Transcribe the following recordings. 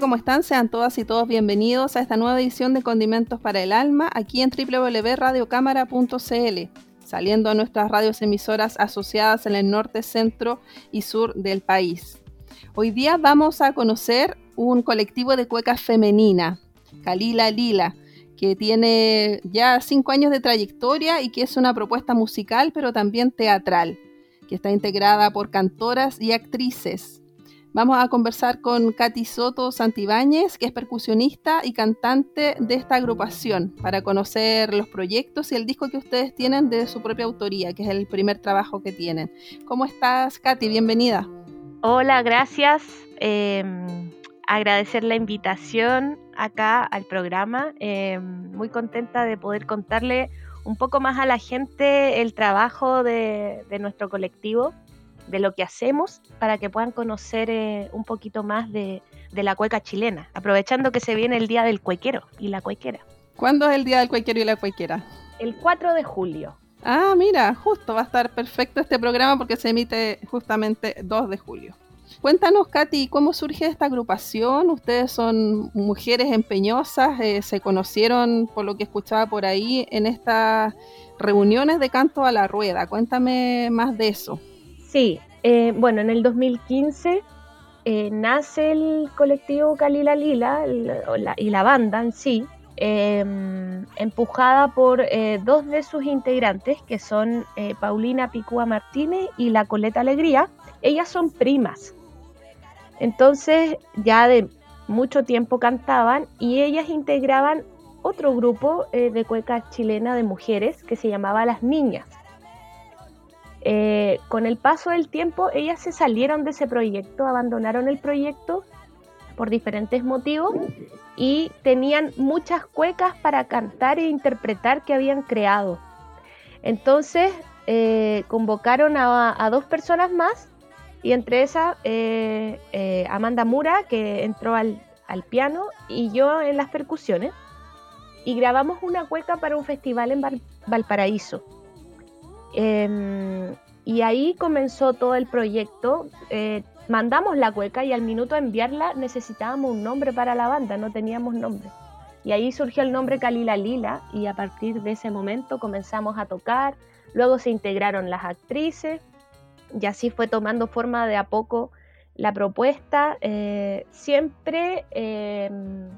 Hola, ¿cómo están? Sean todas y todos bienvenidos a esta nueva edición de Condimentos para el Alma aquí en www.radiocámara.cl, saliendo a nuestras radios emisoras asociadas en el norte, centro y sur del país. Hoy día vamos a conocer un colectivo de cueca femenina, Kalila Lila, que tiene ya cinco años de trayectoria y que es una propuesta musical pero también teatral, que está integrada por cantoras y actrices Vamos a conversar con Katy Soto Santibáñez, que es percusionista y cantante de esta agrupación, para conocer los proyectos y el disco que ustedes tienen de su propia autoría, que es el primer trabajo que tienen. ¿Cómo estás, Katy? Bienvenida. Hola, gracias. Em, agradecer la invitación acá al programa. Em, muy contenta de poder contarle un poco más a la gente el trabajo de nuestro colectivo de lo que hacemos para que puedan conocer eh, un poquito más de, la cueca chilena, aprovechando que se viene el Día del Cuequero y la Cuequera. ¿Cuándo es el Día del Cuequero y la Cuequera? El 4 de julio. Ah, mira, justo va a estar perfecto este programa porque se emite justamente 2 de julio. Cuéntanos, Katy, ¿cómo surge esta agrupación? Ustedes son mujeres empeñosas, eh, se conocieron, por lo que escuchaba por ahí, en estas reuniones de canto a la rueda. Cuéntame más de eso. Sí, eh, bueno, en el 2015 eh, nace el colectivo Calila Lila y la banda en sí, em, empujada por eh, dos de sus integrantes, que son Paulina Picúa Martínez y la Coleta Alegría. Ellas son primas. Entonces ya de mucho tiempo cantaban y ellas integraban otro grupo de cueca chilena de mujeres que se llamaba Las Niñas. Eh, con el paso del tiempo, ellas se salieron de ese proyecto, abandonaron el proyecto por diferentes motivos y tenían muchas cuecas para cantar e interpretar que habían creado. Entonces eh, convocaron a, dos personas más y entre esas eh, Amanda Mura, que entró al, al piano, y yo en las percusiones. Y grabamos una cueca para un festival en Valparaíso. Em, y ahí comenzó todo el proyecto. Eh, mandamos la cueca y al minuto de enviarla necesitábamos un nombre para la banda, no teníamos nombre. Y ahí surgió el nombre Kalila Lila y a partir de ese momento comenzamos a tocar, luego se integraron las actrices y así fue tomando forma de a poco la propuesta, eh, siempre em,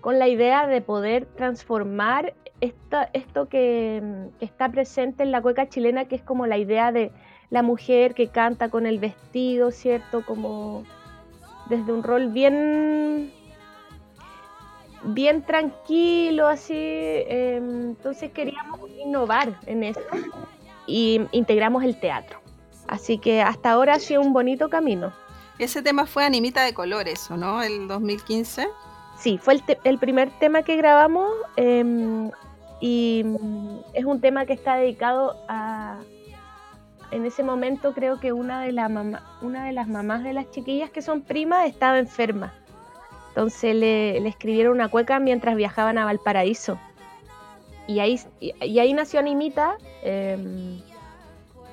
con la idea de poder transformar esto que, está presente en la cueca chilena, que es como la idea de la mujer que canta con el vestido, ¿cierto? Como desde un rol bien bien tranquilo, así. Em, entonces queríamos innovar en eso y integramos el teatro. Así que hasta ahora ha sido un bonito camino. Ese tema fue Animita de Colores, ¿o no? El 2015. Sí, fue el, primer tema que grabamos. Em, y mm, es un tema que está dedicado a... En ese momento creo que una de, la una de las mamás de las chiquillas que son primas estaba enferma. Entonces le, escribieron una cueca mientras viajaban a Valparaíso. Y ahí, ahí nació Animita. Em,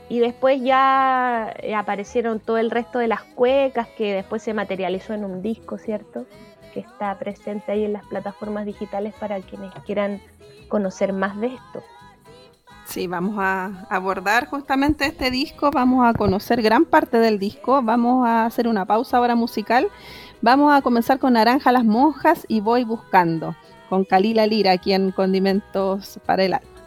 y después ya aparecieron todo el resto de las cuecas que después se materializó en un disco, ¿cierto? Que está presente ahí en las plataformas digitales para quienes quieran conocer más de esto. Sí, vamos a abordar justamente este disco, vamos a conocer gran parte del disco, vamos a hacer una pausa ahora musical, vamos a comenzar con Naranja las Monjas y Voy Buscando, con Kalila Lira aquí en Condimentos para el Alma.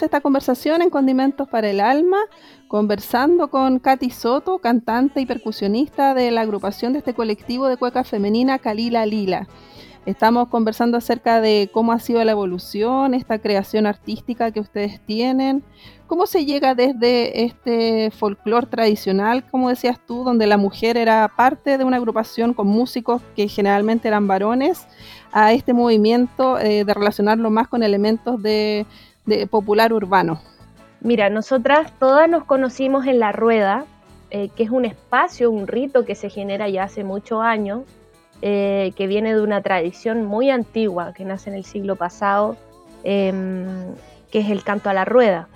Seguimos esta conversación en Condimentos para el Alma, conversando con Katy Soto, cantante y percusionista de la agrupación de este colectivo de cueca femenina Kalila Lila. Estamos conversando acerca de cómo ha sido la evolución, esta creación artística que ustedes tienen, cómo se llega desde este folclore tradicional, como decías tú, donde la mujer era parte de una agrupación con músicos que generalmente eran varones, a este movimiento eh, de relacionarlo más con elementos de, de popular urbano. Mira, nosotras todas nos conocimos en La Rueda, eh, que es un espacio, un rito que se genera ya hace muchos años, eh, que viene de una tradición muy antigua, que nace en el siglo pasado, em, que es el canto a la rueda.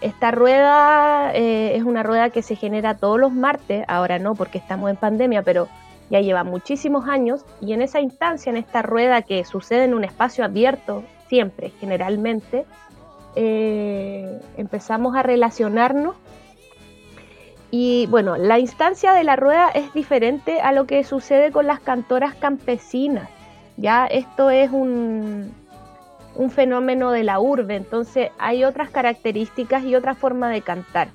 Esta rueda eh, es una rueda que se genera todos los martes, ahora no porque estamos en pandemia, pero ya lleva muchísimos años, y en esa instancia, en esta rueda que sucede en un espacio abierto, siempre, generalmente, eh, empezamos a relacionarnos y bueno, la instancia de la rueda es diferente a lo que sucede con las cantoras campesinas. Ya esto es un, un fenómeno de la urbe, entonces hay otras características y otra forma de cantar.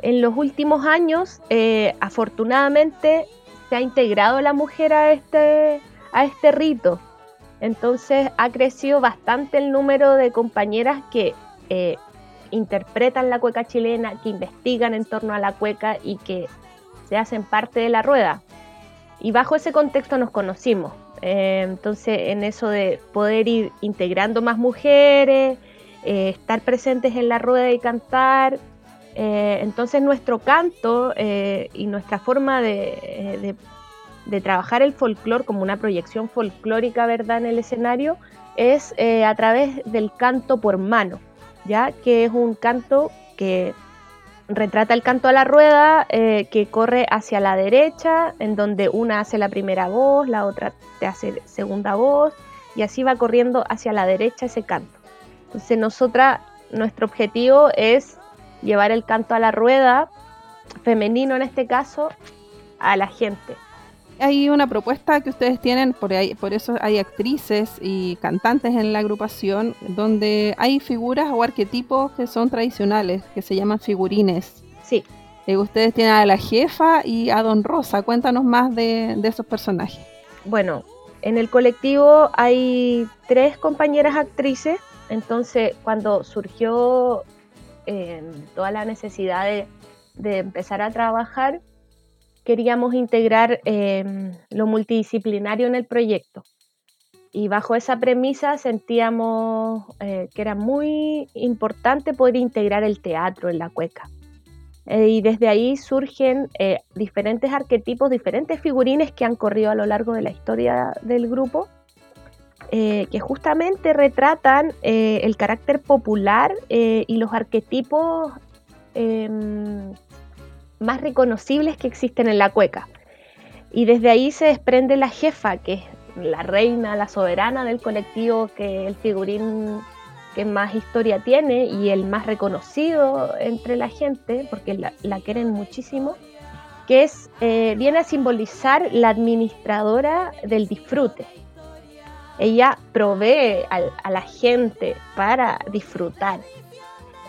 En los últimos años, eh, afortunadamente, se ha integrado la mujer a este, a este rito. Entonces ha crecido bastante el número de compañeras que eh, interpretan la cueca chilena, que investigan en torno a la cueca y que se hacen parte de la rueda. Y bajo ese contexto nos conocimos. Eh, entonces, en eso de poder ir integrando más mujeres, eh, estar presentes en la rueda y cantar. entonces, nuestro canto y nuestra forma de- de trabajar el folclore como una proyección folclórica, ¿verdad?, en el escenario, es eh, a través del canto por mano. ¿ya? Que es un canto que retrata el canto a la rueda, eh, que corre hacia la derecha, en donde una hace la primera voz, la otra te hace segunda voz, y así va corriendo hacia la derecha ese canto. Entonces nosotras, nuestro objetivo es llevar el canto a la rueda, femenino en este caso, a la gente. Hay una propuesta que ustedes tienen, por, ahí, por eso hay actrices y cantantes en la agrupación, donde hay figuras o arquetipos que son tradicionales, que se llaman figurines. Sí, Eh, ustedes tienen a la jefa y a Don Rosa. Cuéntanos más de, de esos personajes. Bueno, en el colectivo hay tres compañeras actrices, entonces cuando surgió eh, toda la necesidad de, de, empezar a trabajar, queríamos integrar eh, lo multidisciplinario en el proyecto. Y bajo esa premisa sentíamos eh, que era muy importante poder integrar el teatro en la cueca. Eh, y desde ahí surgen eh, diferentes arquetipos, diferentes figurines que han corrido a lo largo de la historia del grupo, eh, que justamente retratan eh, el carácter popular y los arquetipos em, más reconocibles que existen en la cueca. Y desde ahí se desprende la jefa, que es la reina, la soberana del colectivo, que el figurín que más historia tiene y el más reconocido entre la gente, porque la, quieren muchísimo, que es, eh, viene a simbolizar la administradora del disfrute. Ella provee a la gente para disfrutar.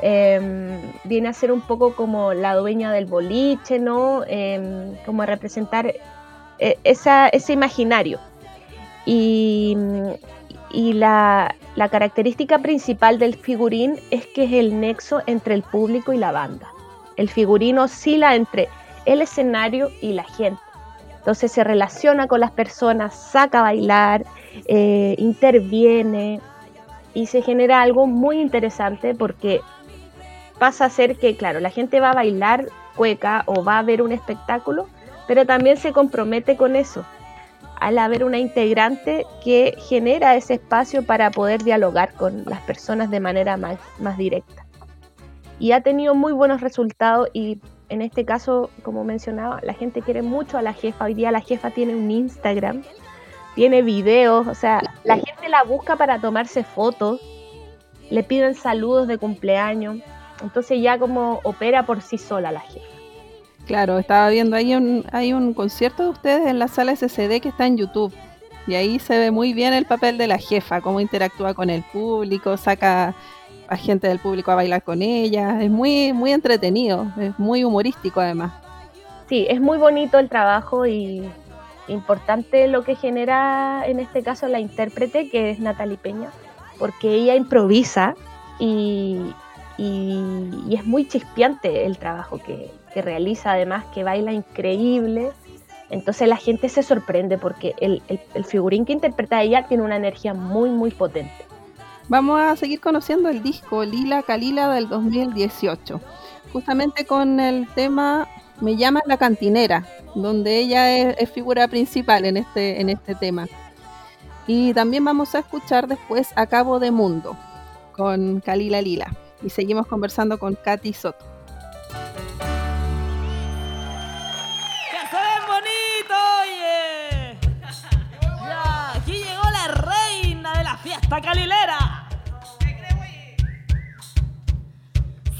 Eh, viene a ser un poco como la dueña del boliche, ¿no? Eh, como a representar eh, esa, ese imaginario. Y, y la, la, característica principal del figurín es que es el nexo entre el público y la banda. El figurín oscila entre el escenario y la gente. Entonces se relaciona con las personas, saca a bailar, eh, interviene y se genera algo muy interesante porque pasa a ser que, claro, la gente va a bailar cueca o va a ver un espectáculo, pero también se compromete con eso al haber una integrante que genera ese espacio para poder dialogar con las personas de manera más, más directa. Y ha tenido muy buenos resultados y en este caso, como mencionaba, la gente quiere mucho a la jefa. Hoy día la jefa tiene un Instagram, tiene videos, o sea, la gente la busca para tomarse fotos, le piden saludos de cumpleaños. Entonces ya como opera por sí sola la jefa. Claro, estaba viendo ahí un, hay un concierto de ustedes en la sala SCD que está en YouTube. Y ahí se ve muy bien el papel de la jefa, cómo interactúa con el público, saca a gente del público a bailar con ella. Es muy, muy entretenido, es muy humorístico además. Sí, es muy bonito el trabajo y importante lo que genera en este caso la intérprete, que es Natalie Peña, porque ella improvisa y, y, es muy chispeante el trabajo que, realiza, además que baila increíble. Entonces la gente se sorprende porque el, figurín que interpreta ella tiene una energía muy, muy potente. Vamos a seguir conociendo el disco Lila Kalila del 2018, justamente con el tema Me llama la cantinera, donde ella es, figura principal en este, en este tema. Y también vamos a escuchar después A Cabo de Mundo con Kalila Lila. Y seguimos conversando con Katy Soto. fiesta calilera.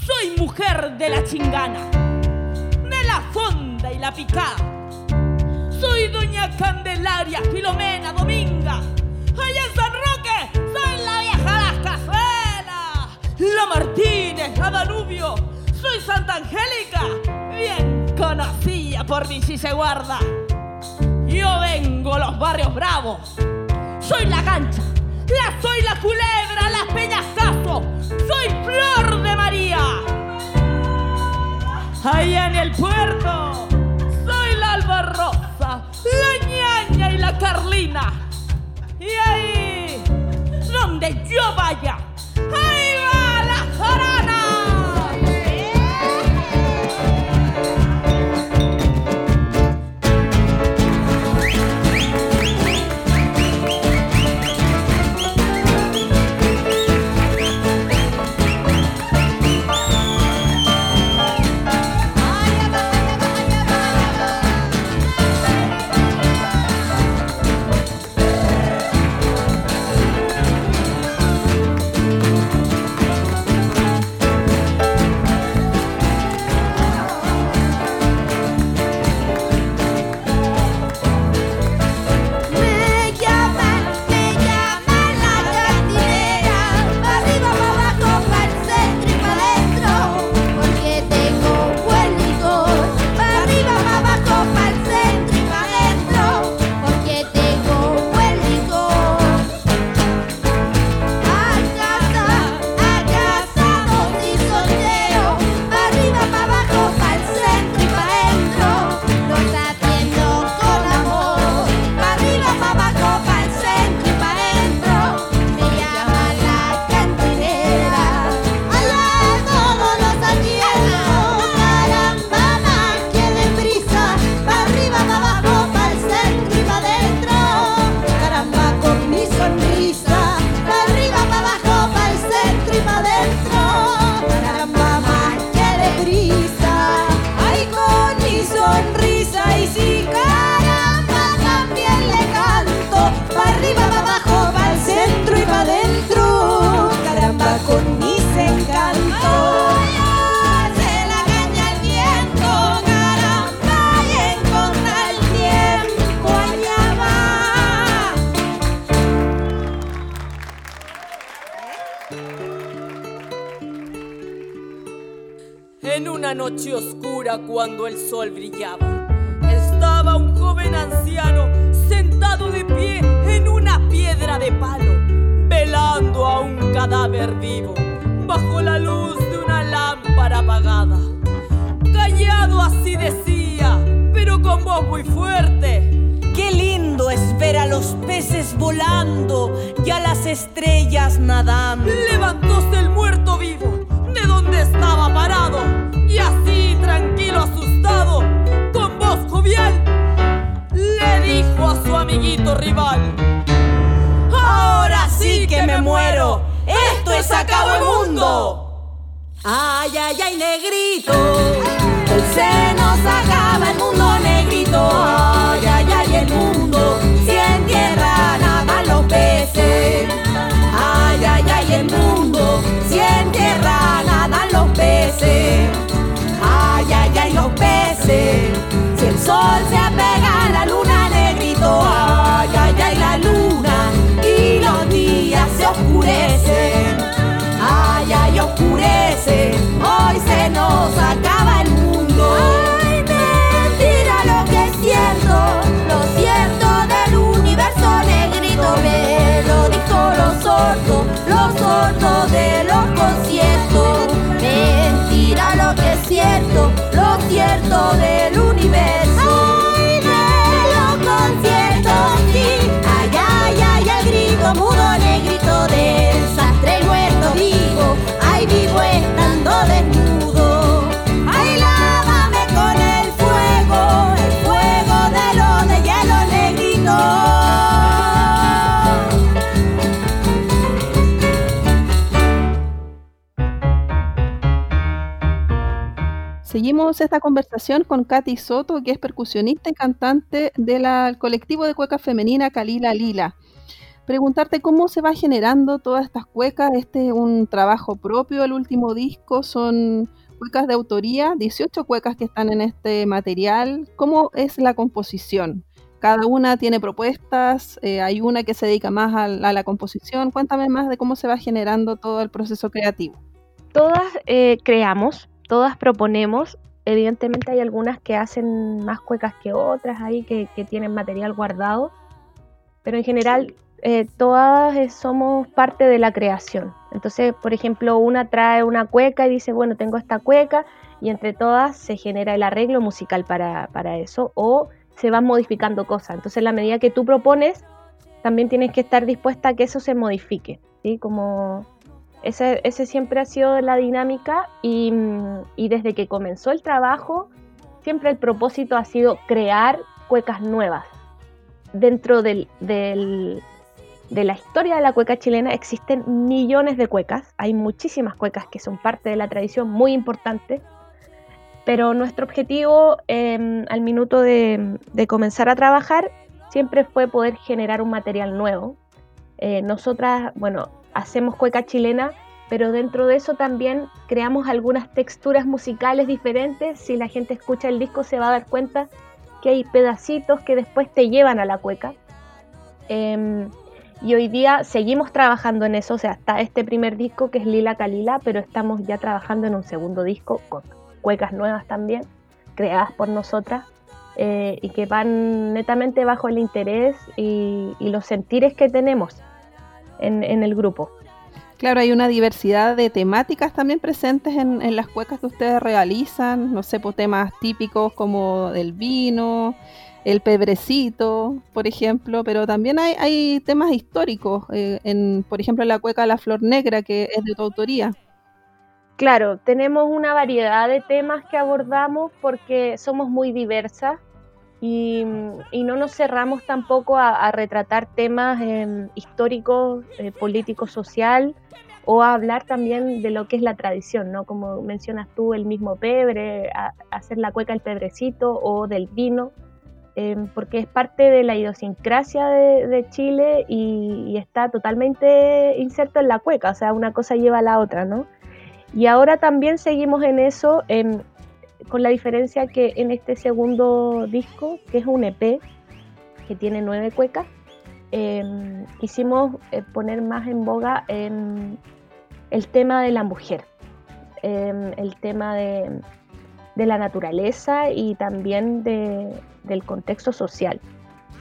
Soy mujer de la chingana, de la fonda y la picada. Soy doña Candelaria, Filomena, Dominga. Allá en San Roque, cazuelas. La Martínez, Danubio. Soy Santa Angélica, bien conocida por mi si se guarda. Yo vengo a los barrios bravos. Soy la cancha, la soy la culebra, las peñazazo, soy Flor de María. Allá en el puerto, soy la albarrosa, la ñaña y la carlina. Y ahí, donde yo vaya, me muero. Esto es acabo el mundo. Ay, ay, ay, negrito. Hoy se nos acaba el mundo, negrito. Ay, ay, ay, el mundo. Si en tierra nadan los peces. Ay, ay, ay, el mundo. Si en tierra nadan los peces. Ay, ay, ay, los peces. Si el sol se apega a la luna, negrito. Ay, ay, ay, oscurecen. Ay, ay, oscurece. Hoy se nos acaba el mundo. Ay, mentira lo que es cierto. Lo cierto del universo negrito. Me lo dijo los sordos. Los sordos de los conciertos. Mentira lo que es cierto. Lo cierto del universo. Seguimos esta conversación con Katy Soto, que es percusionista y cantante del colectivo de cueca femenina Kalila Lila. Preguntarte cómo se va generando todas estas cuecas. Este es un trabajo propio, el último disco son cuecas de autoría, 18 cuecas que están en este material. ¿Cómo es la composición? Cada una tiene propuestas, eh, hay una que se dedica más a, a la composición. Cuéntame más de cómo se va generando todo el proceso creativo. Todas eh, creamos, todas proponemos. Evidentemente hay algunas que hacen más cuecas que otras ahí, que, que tienen material guardado. Pero en general eh, todas eh, somos parte de la creación. Entonces, por ejemplo, una trae una cueca y dice, bueno, tengo esta cueca, y entre todas se genera el arreglo musical para, para eso, o se van modificando cosas. Entonces, en la medida que tú propones, también tienes que estar dispuesta a que eso se modifique, ¿sí? Como ese, siempre ha sido la dinámica y, desde que comenzó el trabajo, siempre el propósito ha sido crear cuecas nuevas. Dentro del, de la historia de la cueca chilena existen millones de cuecas, hay muchísimas cuecas que son parte de la tradición muy importante, pero nuestro objetivo eh, al minuto de, de, comenzar a trabajar siempre fue poder generar un material nuevo. Eh, nosotras, bueno, hacemos cueca chilena, pero dentro de eso también creamos algunas texturas musicales diferentes. Si la gente escucha el disco se va a dar cuenta que hay pedacitos que después te llevan a la cueca. Eh, y hoy día seguimos trabajando en eso, o sea, está este primer disco que es Lila Kalila, pero estamos ya trabajando en un segundo disco con cuecas nuevas también, creadas por nosotras, eh, y que van netamente bajo el interés y los sentires que tenemos en, en, el grupo. Claro, hay una diversidad de temáticas también presentes en, en las cuecas que ustedes realizan, no sé, por temas típicos como del vino, el pebrecito, por ejemplo, pero también hay, hay temas históricos, eh, en, por ejemplo, la cueca La Flor Negra, que es de tu autoría. Claro, tenemos una variedad de temas que abordamos porque somos muy diversas y, y no nos cerramos tampoco a, a retratar temas eh, históricos, eh, políticos, social o a hablar también de lo que es la tradición, ¿no? Como mencionas tú, el mismo pebre, a, hacer la cueca el pebrecito o del vino eh, porque es parte de la idiosincrasia de, de Chile y, y, está totalmente inserto en la cueca, o sea, una cosa lleva a la otra, ¿no? Y ahora también seguimos en eso, en, con la diferencia que en este segundo disco, que es un EP, que tiene nueve cuecas, eh, quisimos eh, poner más en boga el tema de la mujer, el tema de de la naturaleza y también de, del contexto social.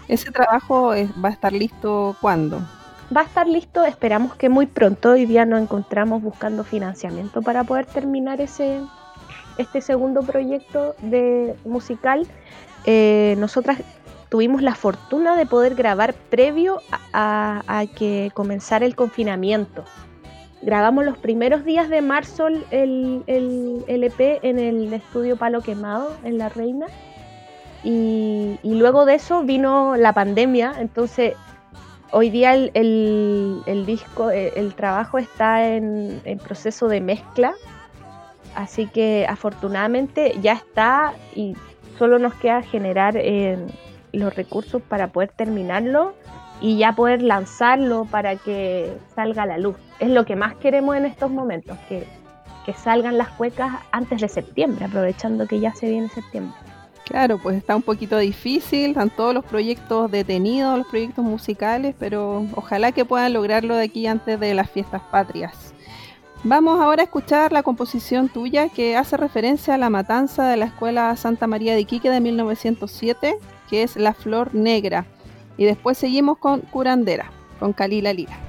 ¿Ese trabajo va a estar listo cuándo? Va a estar listo, esperamos que muy pronto. Hoy día nos encontramos buscando financiamiento para poder terminar ese, este segundo proyecto de musical. Eh, nosotras tuvimos la fortuna de poder grabar previo a, que comenzara el confinamiento. Grabamos los primeros días de marzo el, el, EP en el estudio Palo Quemado, en La Reina. Y, luego de eso vino la pandemia, entonces hoy día el, disco, eh, el, trabajo está en, proceso de mezcla, así que afortunadamente ya está y solo nos queda generar eh, los recursos para poder terminarlo y ya poder lanzarlo para que salga a la luz. Es lo que más queremos en estos momentos, que, que salgan las cuecas antes de septiembre, aprovechando que ya se viene septiembre. Claro, pues está un poquito difícil, están todos los proyectos detenidos, los proyectos musicales, pero ojalá que puedan lograrlo de aquí antes de las fiestas patrias. Vamos ahora a escuchar la composición tuya que hace referencia a la matanza de la Escuela Santa María de Iquique de 1907 que es La Flor Negra. Y después seguimos con Curandera, con Kalila Lira.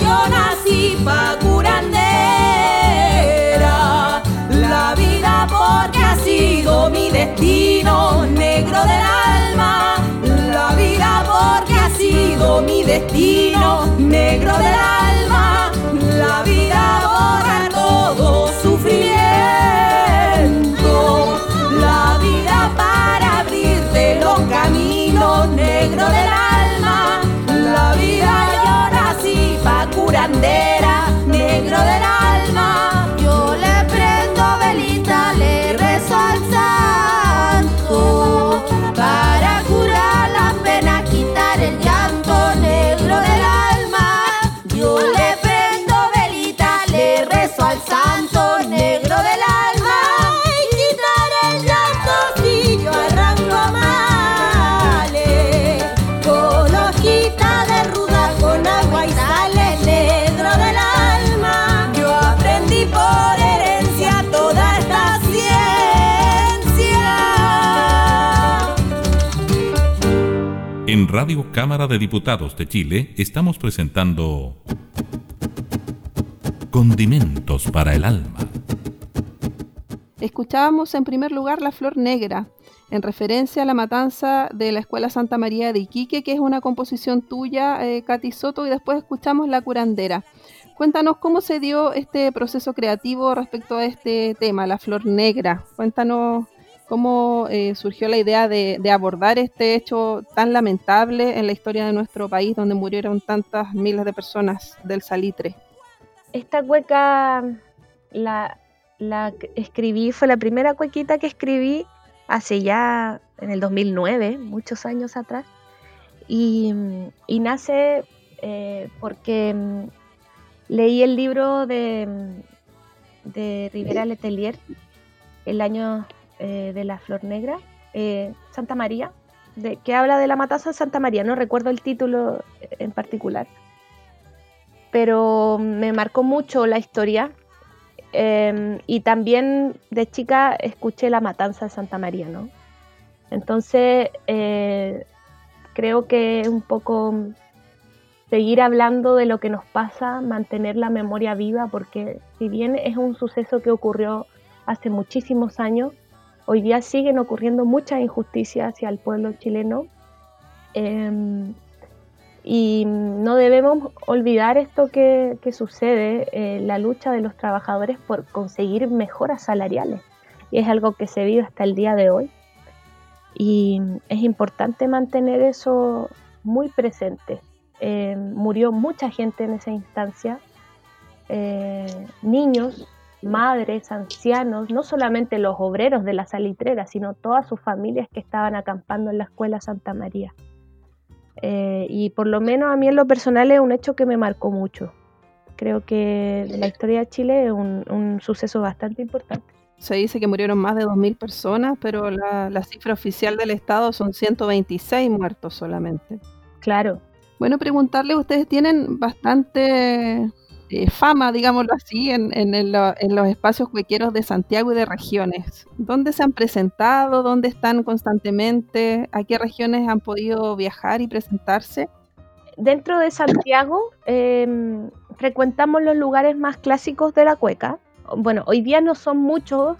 yo nací pa' curandera. La vida porque ha sido mi destino negro del alma. La vida porque ha sido mi destino negro del alma. Curandera Radio Cámara de Diputados de Chile estamos presentando Condimentos para el Alma. Escuchábamos en primer lugar La Flor Negra, en referencia a la matanza de la Escuela Santa María de Iquique, que es una composición tuya, eh, Katy Soto, y después escuchamos La Curandera. Cuéntanos cómo se dio este proceso creativo respecto a este tema, La Flor Negra. Cuéntanos cómo eh, surgió la idea de, abordar este hecho tan lamentable en la historia de nuestro país, donde murieron tantas miles de personas del salitre. Esta cueca la, la escribí, fue la primera cuequita que escribí hace ya en el 2009, muchos años atrás. Y, nace eh, porque mm, leí el libro mm, de Rivera Letelier, el año eh, de la Flor Negra, eh, Santa María, de, que habla de la matanza de Santa María, no recuerdo el título en particular pero me marcó mucho la historia. eh, y también de chica escuché la matanza de Santa María, ¿no? Entonces, eh, creo que un poco seguir hablando de lo que nos pasa, mantener la memoria viva, porque si bien es un suceso que ocurrió hace muchísimos años, hoy día siguen ocurriendo muchas injusticias hacia el pueblo chileno. Em, y no debemos olvidar esto que, sucede, eh, la lucha de los trabajadores por conseguir mejoras salariales. Y es algo que se vive hasta el día de hoy. Y es importante mantener eso muy presente. Eh, murió mucha gente en esa instancia, eh, niños, madres, ancianos, no solamente los obreros de la salitrera, sino todas sus familias que estaban acampando en la escuela Santa María. Eh, y por lo menos a mí en lo personal es un hecho que me marcó mucho. Creo que la historia de Chile es un, un suceso bastante importante. Se dice que murieron más de 2.000 personas, pero la, la cifra oficial del Estado son 126 muertos solamente. Claro, Bueno, preguntarle, ustedes tienen bastante eh, fama, digámoslo así, en, en los espacios cuequeros de Santiago y de regiones. ¿Dónde se han presentado? ¿Dónde están constantemente? ¿A qué regiones han podido viajar y presentarse? dentro de Santiago eh, frecuentamos los lugares más clásicos de la cueca. Bueno, hoy día no son muchos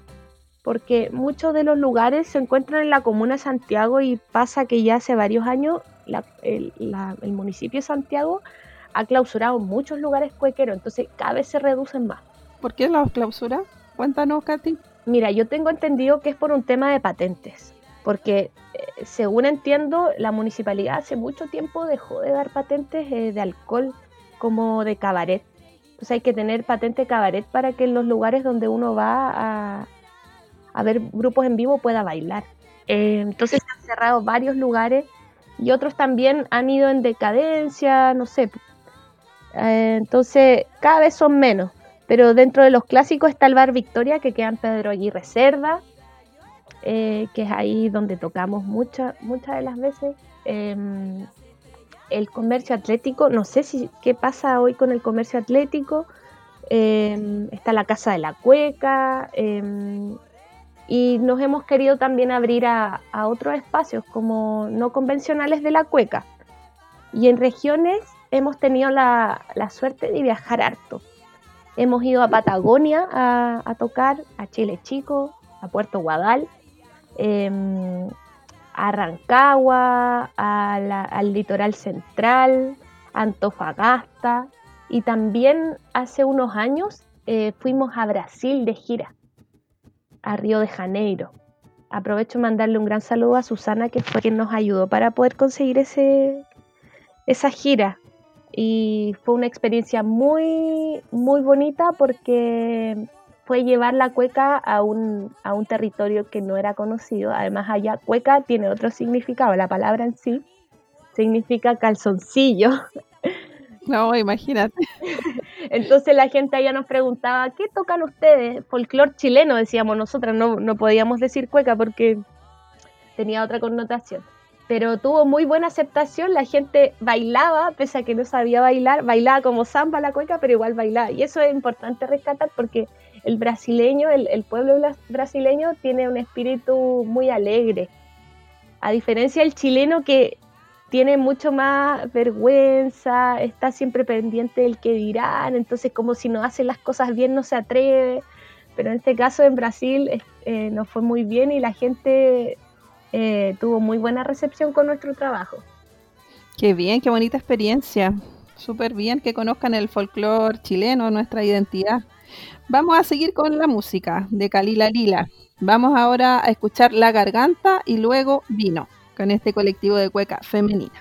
porque muchos de los lugares se encuentran en la comuna de Santiago y pasa que ya hace varios años el, el municipio de Santiago ha clausurado muchos lugares cuequeros, entonces cada vez se reducen más. ¿Por qué la clausura? Cuéntanos, Katy. Mira, yo tengo entendido que es por un tema de patentes, porque eh, según entiendo, la municipalidad hace mucho tiempo dejó de dar patentes eh, de alcohol como de cabaret. Entonces hay que tener patente cabaret para que en los lugares donde uno va a, a ver grupos en vivo pueda bailar. Eh, entonces se han cerrado varios lugares y otros también han ido en decadencia, no sé. Eh, entonces cada vez son menos. Pero dentro de los clásicos está el Bar Victoria, que queda en Pedro Aguirre Cerda, eh, que es ahí donde tocamos muchas muchas de las veces. Em, el comercio atlético, no sé si qué pasa hoy con el comercio atlético. Em, está la Casa de la Cueca. em, y nos hemos querido también abrir a, a otros espacios como no convencionales de la Cueca. Y en regiones hemos tenido la, la suerte de viajar harto. Hemos ido a Patagonia a, a tocar, a Chile Chico, a Puerto Guadal, em, a Rancagua, a al litoral central, Antofagasta y también hace unos años eh, fuimos a Brasil de gira, a Río de Janeiro. Aprovecho mandarle un gran saludo a Susana, que fue quien nos ayudó para poder conseguir ese, esa gira. Y fue una experiencia muy, muy bonita porque fue llevar la cueca a un, a un territorio que no era conocido. Además, allá cueca tiene otro significado. La palabra en sí significa calzoncillo. No, imagínate. Entonces la gente allá nos preguntaba, ¿qué tocan ustedes? Folclor chileno, decíamos nosotras, no, no podíamos decir cueca porque tenía otra connotación. Pero tuvo muy buena aceptación, la gente bailaba, pese a que no sabía bailar, bailaba como samba la cueca, pero igual bailaba. Y eso es importante rescatar porque el brasileño, el, el pueblo brasileño tiene un espíritu muy alegre. A diferencia del chileno que tiene mucho más vergüenza, está siempre pendiente del que dirán, entonces como si no hace las cosas bien no se atreve. Pero en este caso en Brasil eh, nos fue muy bien y la gente eh, tuvo muy buena recepción con nuestro trabajo. Qué bien, qué bonita experiencia. Súper bien que conozcan el folclore chileno, nuestra identidad. Vamos a seguir con la música de Kalila Lila. Vamos ahora a escuchar La Garganta y luego Vino con este colectivo de cueca femenina.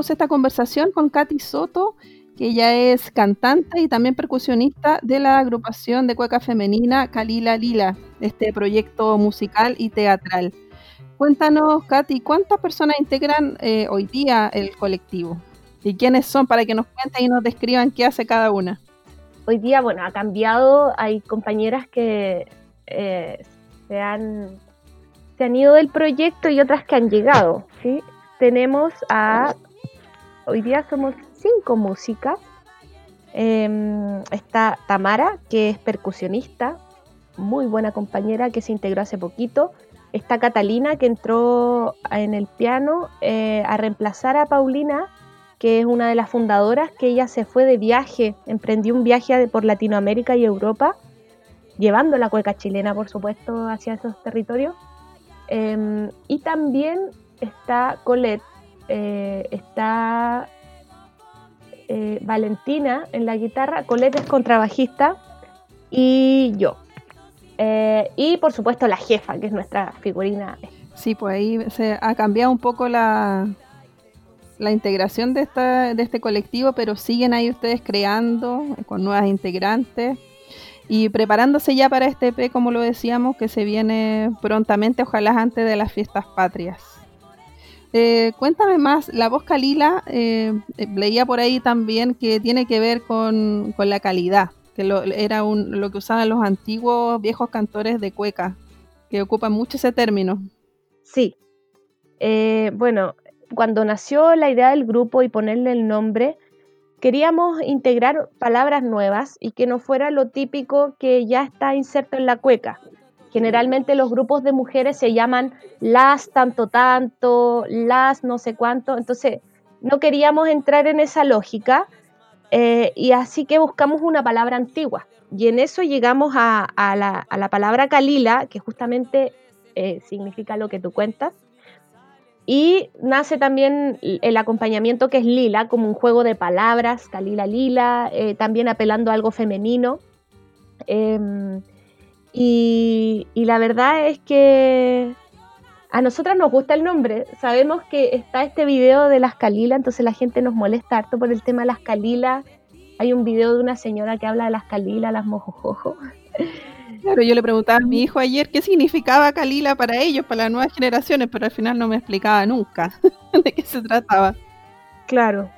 Esta conversación con Katy Soto, que ella es cantante y también percusionista de la agrupación de cueca femenina Kalila Lila, este proyecto musical y teatral. Cuéntanos, Katy, ¿cuántas personas integran eh, hoy día el colectivo? ¿Y quiénes son para que nos cuenten y nos describan qué hace cada una? Hoy día, bueno, ha cambiado, hay compañeras que eh, se, han, se han ido del proyecto y otras que han llegado, ¿sí? Tenemos a, hoy día somos cinco músicas. Em, está Tamara, que es percusionista, muy buena compañera que se integró hace poquito. Está Catalina, que entró en el piano eh, a reemplazar a Paulina, que es una de las fundadoras, que ella se fue de viaje, emprendió un viaje por Latinoamérica y Europa, llevando la cueca chilena, por supuesto, hacia esos territorios. Em, y también está Colette, eh, está eh, Valentina en la guitarra, Colette es contrabajista y yo. Eh, y por supuesto la jefa, que es nuestra figurina. Sí, pues ahí se ha cambiado un poco la, la integración de, esta, de este colectivo, pero siguen ahí ustedes creando con nuevas integrantes y preparándose ya para este EP, como lo decíamos, que se viene prontamente, ojalá antes de las fiestas patrias. Eh, cuéntame más, la voz Kalila, eh, eh, leía por ahí también que tiene que ver con, la calidad, que lo, era un, lo que usaban los antiguos viejos cantores de cueca, que ocupan mucho ese término. Sí, bueno, cuando nació la idea del grupo y ponerle el nombre, queríamos integrar palabras nuevas y que no fuera lo típico que ya está inserto en la cueca. Generalmente los grupos de mujeres se llaman las tanto tanto, las no sé cuánto, entonces no queríamos entrar en esa lógica eh, y así que buscamos una palabra antigua. Y en eso llegamos a, la, palabra Kalila, que justamente eh, significa lo que tú cuentas. Y nace también el acompañamiento que es lila, como un juego de palabras, Kalila Lila, eh, también apelando algo femenino. Y, la verdad es que a nosotras nos gusta el nombre. Sabemos que está este video de las Kalila, entonces la gente nos molesta harto por el tema de las Kalila. Hay un video de una señora que habla de las Kalila, las mojojojo. Claro, yo le preguntaba a mi hijo ayer qué significaba Kalila para ellos, para las nuevas generaciones, pero al final no me explicaba nunca de qué se trataba. Claro.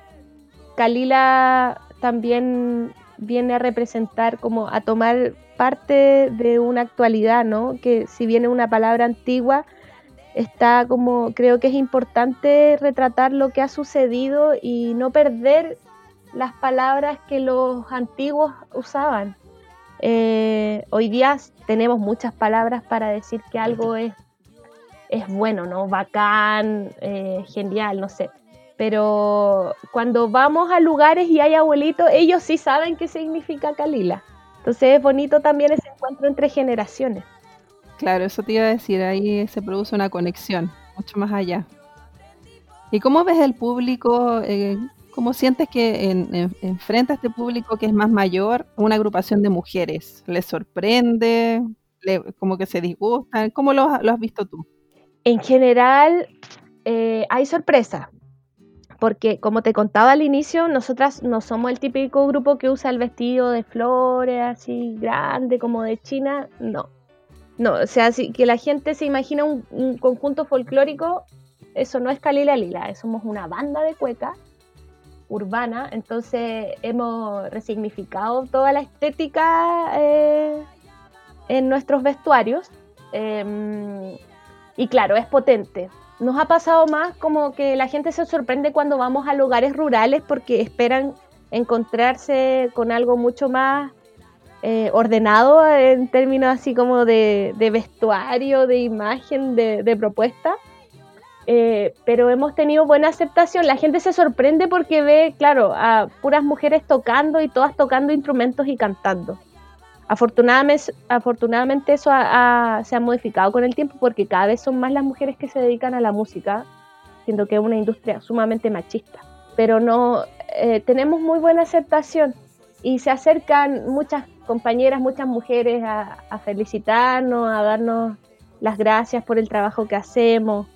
Kalila también viene a representar como a tomar parte de una actualidad, ¿no? Que si viene una palabra antigua, está como, creo que es importante retratar lo que ha sucedido y no perder las palabras que los antiguos usaban. Eh, hoy día tenemos muchas palabras para decir que algo es, es bueno, ¿no? Bacán, eh, genial, no sé. Pero cuando vamos a lugares y hay abuelitos, ellos sí saben qué significa Kalila. Entonces es bonito también ese encuentro entre generaciones. Claro, eso te iba a decir, ahí se produce una conexión, mucho más allá. ¿Y cómo ves el público? Eh, ¿Cómo sientes que en, frente a este público que es más mayor, una agrupación de mujeres? ¿Les sorprende? ¿Como que se disgustan? ¿Cómo lo, has visto tú? En general, eh, hay sorpresa porque como te contaba al inicio, nosotras no somos el típico grupo que usa el vestido de flores así grande como de China, no. No, o sea, si que la gente se imagina un, conjunto folclórico, eso no es Kalila Lila, somos una banda de cueca urbana, entonces hemos resignificado toda la estética eh, en nuestros vestuarios. Em, y claro, es potente, nos ha pasado más como que la gente se sorprende cuando vamos a lugares rurales porque esperan encontrarse con algo mucho más eh, ordenado en términos así como de, vestuario, de imagen, de, propuesta. Eh, pero hemos tenido buena aceptación. La gente se sorprende porque ve, claro, a puras mujeres tocando y todas tocando instrumentos y cantando. Afortunadamente, eso se ha modificado con el tiempo porque cada vez son más las mujeres que se dedican a la música, siendo que es una industria sumamente machista. Pero no eh, tenemos muy buena aceptación y se acercan muchas compañeras, muchas mujeres a, felicitarnos, a darnos las gracias por el trabajo que hacemos,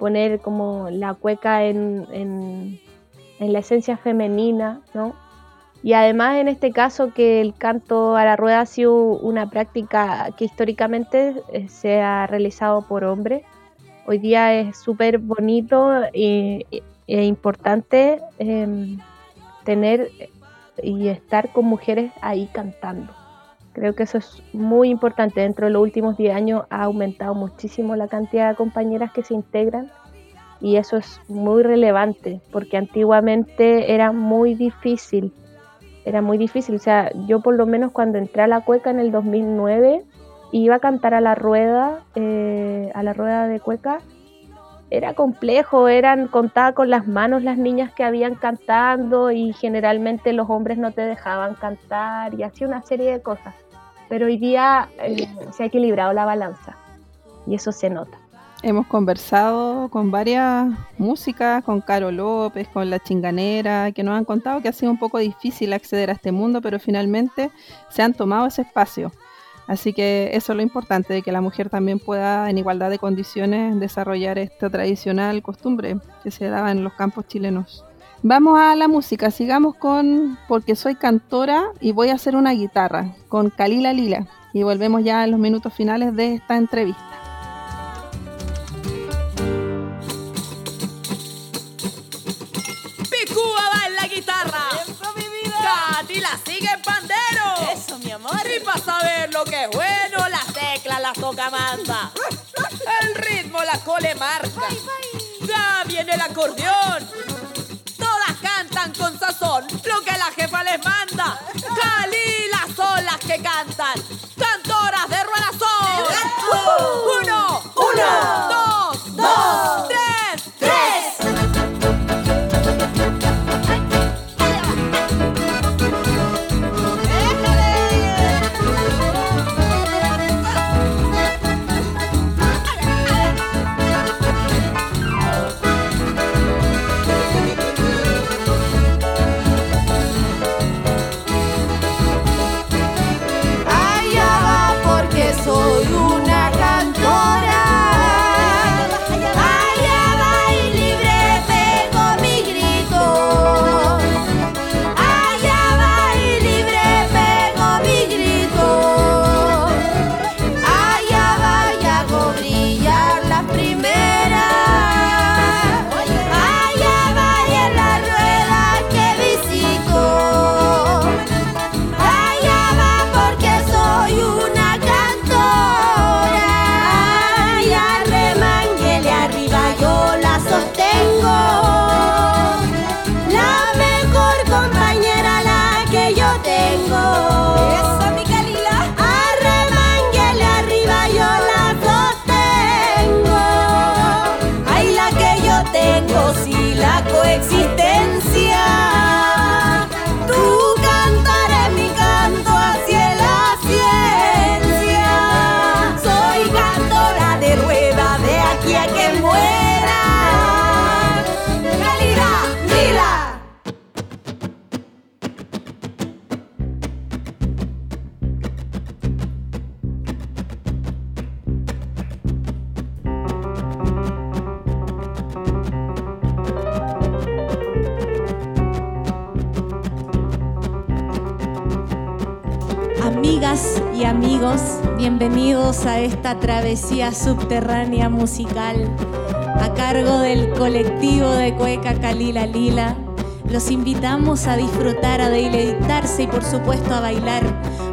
poner como la cueca en, en la esencia femenina, ¿no? Y además en este caso que el canto a la rueda ha sido una práctica que históricamente eh, se ha realizado por hombres. Hoy día es súper bonito e, importante em, tener y estar con mujeres ahí cantando. Creo que eso es muy importante. Dentro de los últimos 10 años ha aumentado muchísimo la cantidad de compañeras que se integran y eso es muy relevante porque antiguamente era muy difícil era muy difícil. O sea, yo por lo menos cuando entré a la cueca en el 2009, iba a cantar a la rueda, eh, a la rueda de cueca. Era complejo, eran contadas con las manos las niñas que habían cantando y generalmente los hombres no te dejaban cantar y así una serie de cosas. Pero hoy día eh, se ha equilibrado la balanza y eso se nota. Hemos conversado con varias músicas, con Caro López, con La Chinganera, que nos han contado que ha sido un poco difícil acceder a este mundo, pero finalmente se han tomado ese espacio. Así que eso es lo importante, de que la mujer también pueda, en igualdad de condiciones, desarrollar esta tradicional costumbre que se daba en los campos chilenos. Vamos a la música, sigamos con Porque soy cantora y voy a hacer una guitarra, con Kalila Lila. Y volvemos ya en los minutos finales de esta entrevista. Toca manda. El ritmo la cole marca. Ya viene el acordeón. Todas cantan con sazón lo que la jefa les manda. Esta travesía subterránea musical a cargo del colectivo de Cueca Calila Lila. Los invitamos a disfrutar, a deleitarse y por supuesto a bailar,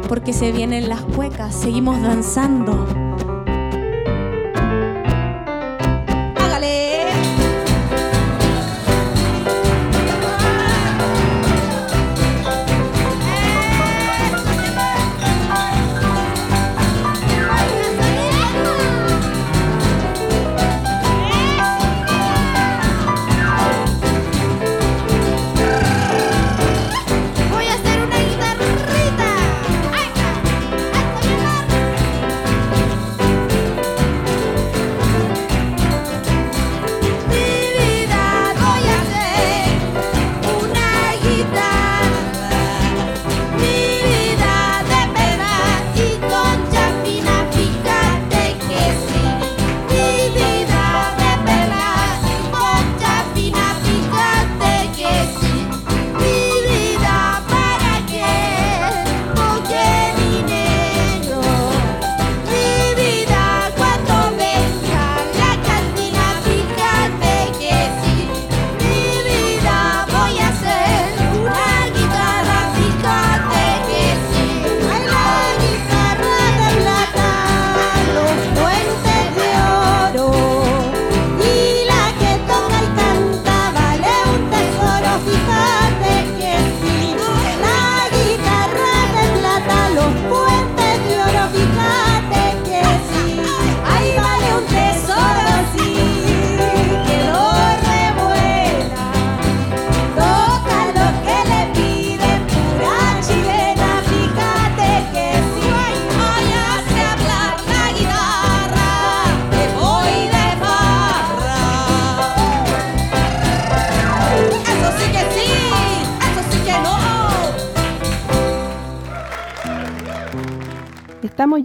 porque se vienen las cuecas, seguimos danzando.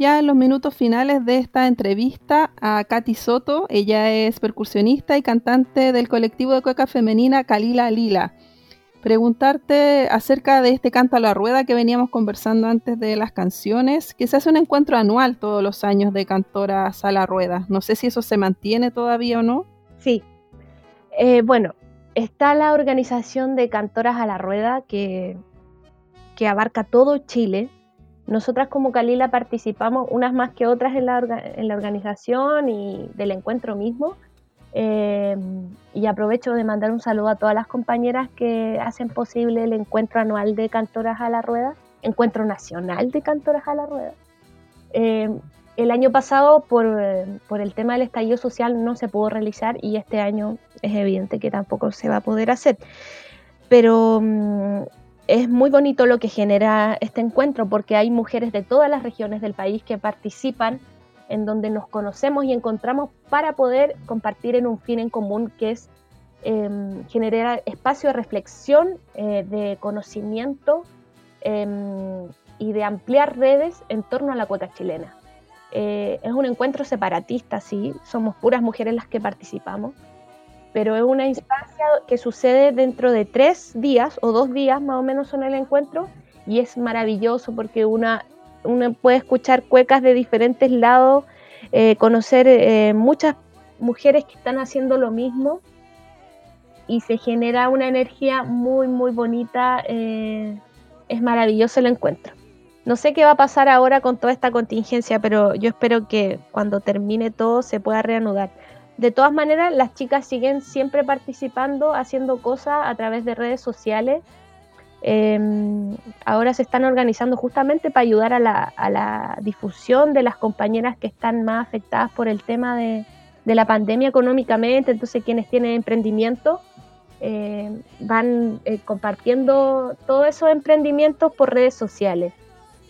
Ya en los minutos finales de esta entrevista a Katy Soto. Ella es percusionista y cantante del colectivo de cueca femenina Kalila Lila. Preguntarte acerca de este canto a la rueda que veníamos conversando antes de las canciones, que se hace un encuentro anual todos los años de cantoras a la rueda. No sé si eso se mantiene todavía o no. Sí. Eh, bueno, está la organización de Cantoras a la Rueda que, que abarca todo Chile. Nosotras como Calila participamos unas más que otras en la, organización y del encuentro mismo. Eh, y aprovecho de mandar un saludo a todas las compañeras que hacen posible el encuentro anual de Cantoras a la Rueda, encuentro nacional de Cantoras a la Rueda. Eh, el año pasado, por, por, el tema del estallido social, no se pudo realizar y este año es evidente que tampoco se va a poder hacer. Pero mm, es muy bonito lo que genera este encuentro porque hay mujeres de todas las regiones del país que participan en donde nos conocemos y encontramos para poder compartir en un fin en común que es em, generar espacio de reflexión, eh, de conocimiento em, y de ampliar redes en torno a la cuota chilena. Eh, es un encuentro separatista, sí, somos puras mujeres las que participamos, pero es una instancia que sucede dentro de tres días o dos días más o menos son el encuentro y es maravilloso porque una, uno puede escuchar cuecas de diferentes lados, eh, conocer eh, muchas mujeres que están haciendo lo mismo y se genera una energía muy, muy bonita. es maravilloso el encuentro. No sé qué va a pasar ahora con toda esta contingencia, pero yo espero que cuando termine todo se pueda reanudar. De todas maneras, las chicas siguen siempre participando, haciendo cosas a través de redes sociales. Em, ahora se están organizando justamente para ayudar a la, difusión de las compañeras que están más afectadas por el tema de, la pandemia económicamente. Entonces, quienes tienen emprendimiento eh, van eh, compartiendo todos esos emprendimientos por redes sociales.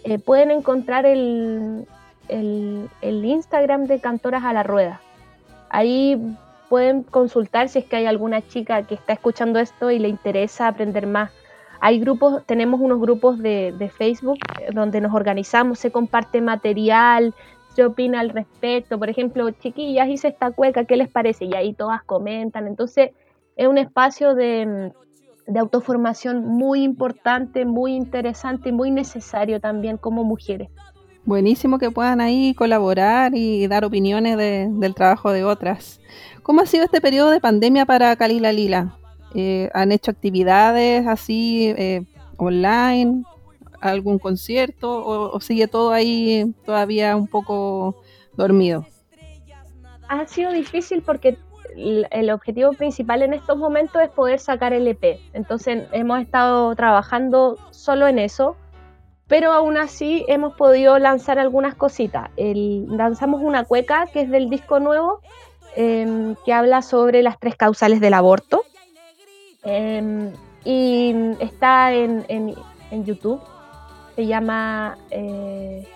Eh, pueden encontrar el, Instagram de Cantoras a la Rueda. Ahí pueden consultar si es que hay alguna chica que está escuchando esto y le interesa aprender más. Hay grupos, tenemos unos grupos de, Facebook eh, donde nos organizamos, se comparte material, se opina al respecto. Por ejemplo, chiquillas, hice esta cueca, ¿qué les parece? Y ahí todas comentan. Entonces, es un espacio de, de autoformación muy importante, muy interesante y muy necesario también como mujeres. Buenísimo que puedan ahí colaborar y dar opiniones del trabajo de otras. ¿Cómo ha sido este periodo de pandemia para Kalila Lila? Eh, ¿Han hecho actividades así eh, online? ¿Algún concierto? O, sigue todo ahí todavía un poco dormido? Ha sido difícil porque el objetivo principal en estos momentos es poder sacar el EP. Entonces hemos estado trabajando solo en eso, pero aún así hemos podido lanzar algunas cositas. lanzamos una cueca que es del disco nuevo, em, que habla sobre las tres causales del aborto. Em, y está en, YouTube. Se llama eh,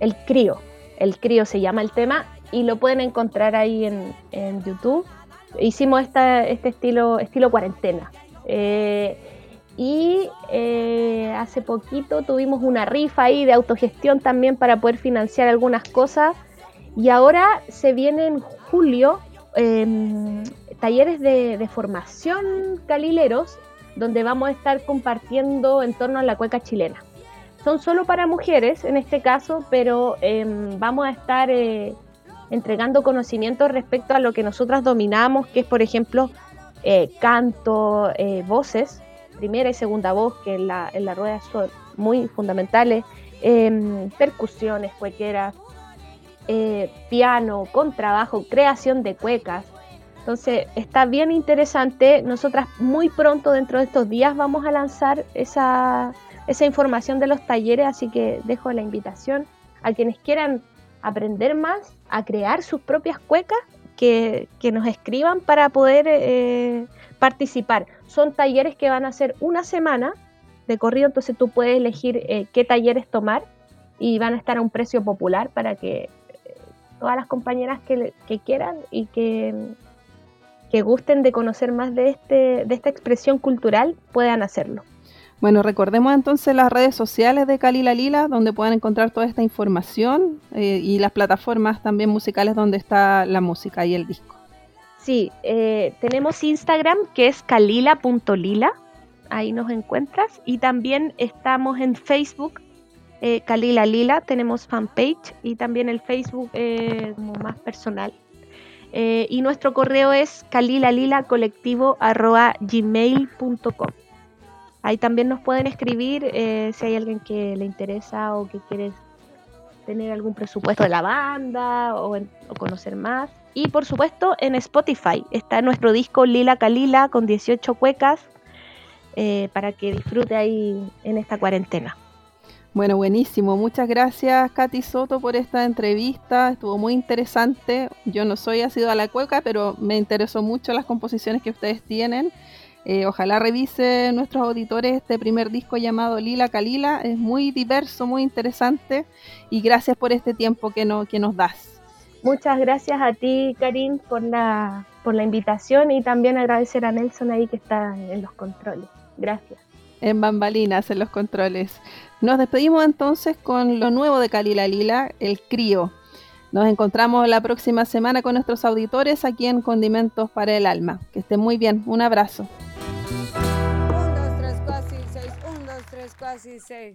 El Crío. El Crío se llama el tema y lo pueden encontrar ahí en, YouTube. Hicimos este estilo, estilo cuarentena. Eh, y eh, hace poquito tuvimos una rifa ahí de autogestión también para poder financiar algunas cosas. Y ahora se viene en julio em, talleres de, formación calileros donde vamos a estar compartiendo en torno a la cueca chilena. Son solo para mujeres en este caso, pero em, vamos a estar eh, entregando conocimientos respecto a lo que nosotras dominamos, que es, por ejemplo, eh, canto, voces, primera y segunda voz, que en la, en la rueda son muy fundamentales, em, percusiones, cuequeras, eh, piano, contrabajo, creación de cuecas. Entonces está bien interesante. Nosotras muy pronto, dentro de estos días, vamos a lanzar esa, esa información de los talleres, así que dejo la invitación a quienes quieran aprender más, a crear sus propias cuecas, que, nos escriban para poder eh, participar. Son talleres que van a ser una semana de corrido, entonces tú puedes elegir eh, qué talleres tomar y van a estar a un precio popular para que eh, todas las compañeras que, quieran y que, que gusten de conocer más de, este, de esta expresión cultural puedan hacerlo. Bueno, recordemos entonces las redes sociales de Kalila Lila, donde pueden encontrar toda esta información eh, y las plataformas también musicales donde está la música y el disco. Sí, eh, tenemos Instagram que es kalila.lila, ahí nos encuentras, y también estamos en Facebook, eh, Kalila Lila, tenemos fanpage y también el Facebook eh, como más personal. y nuestro correo es gmail.com Ahí también nos pueden escribir eh, si hay alguien que le interesa o que quiere tener algún presupuesto de la banda o, conocer más. Y por supuesto en Spotify está nuestro disco Lila Kalila con 18 cuecas eh, para que disfrute ahí en esta cuarentena. Bueno, buenísimo. Muchas gracias, Katy Soto, por esta entrevista. Estuvo muy interesante. Yo no soy asido a la cueca, pero me interesó mucho las composiciones que ustedes tienen. Eh, ojalá revise nuestros auditores este primer disco llamado Lila Kalila. Es muy diverso, muy interesante y gracias por este tiempo que, no, que nos das. Muchas gracias a ti, Karim, por la, por la invitación y también agradecer a Nelson ahí que está en los controles. Gracias. En bambalinas, en los controles. Nos despedimos entonces con lo nuevo de Kalila Lila, el crío. Nos encontramos la próxima semana con nuestros auditores aquí en Condimentos para el Alma. Que estén muy bien. Un abrazo. Quase sei.